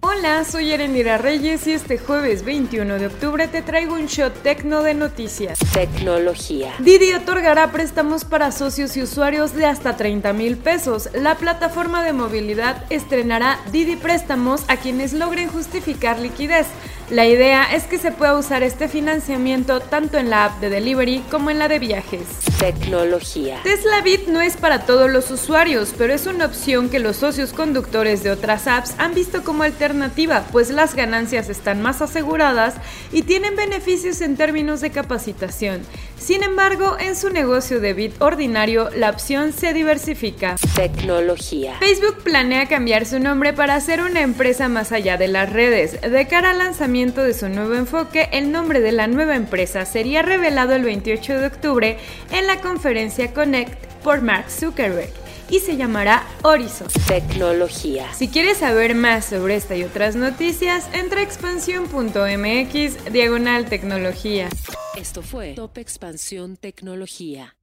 Hola, soy Erenira Reyes y este jueves 21 de octubre te traigo un shot tecno de noticias. Tecnología. Didi otorgará préstamos para socios y usuarios de hasta 30 mil pesos. La plataforma de movilidad estrenará Didi Préstamos a quienes logren justificar liquidez. La idea es que se pueda usar este financiamiento tanto en la app de delivery como en la de viajes. Tecnología. Tesla Bit no es para todos los usuarios, pero es una opción que los socios conductores de otras apps han visto como alternativa, pues las ganancias están más aseguradas y tienen beneficios en términos de capacitación. Sin embargo, en su negocio de Bit ordinario, la opción se diversifica. Tecnología. Facebook planea cambiar su nombre para ser una empresa más allá de las redes. De cara al lanzamiento de su nuevo enfoque, el nombre de la nueva empresa sería revelado el 28 de octubre en la conferencia Connect por Mark Zuckerberg y se llamará Horizon. Tecnología. Si quieres saber más sobre esta y otras noticias, entra a expansión.mx diagonal tecnología. Esto fue Top Expansión Tecnología.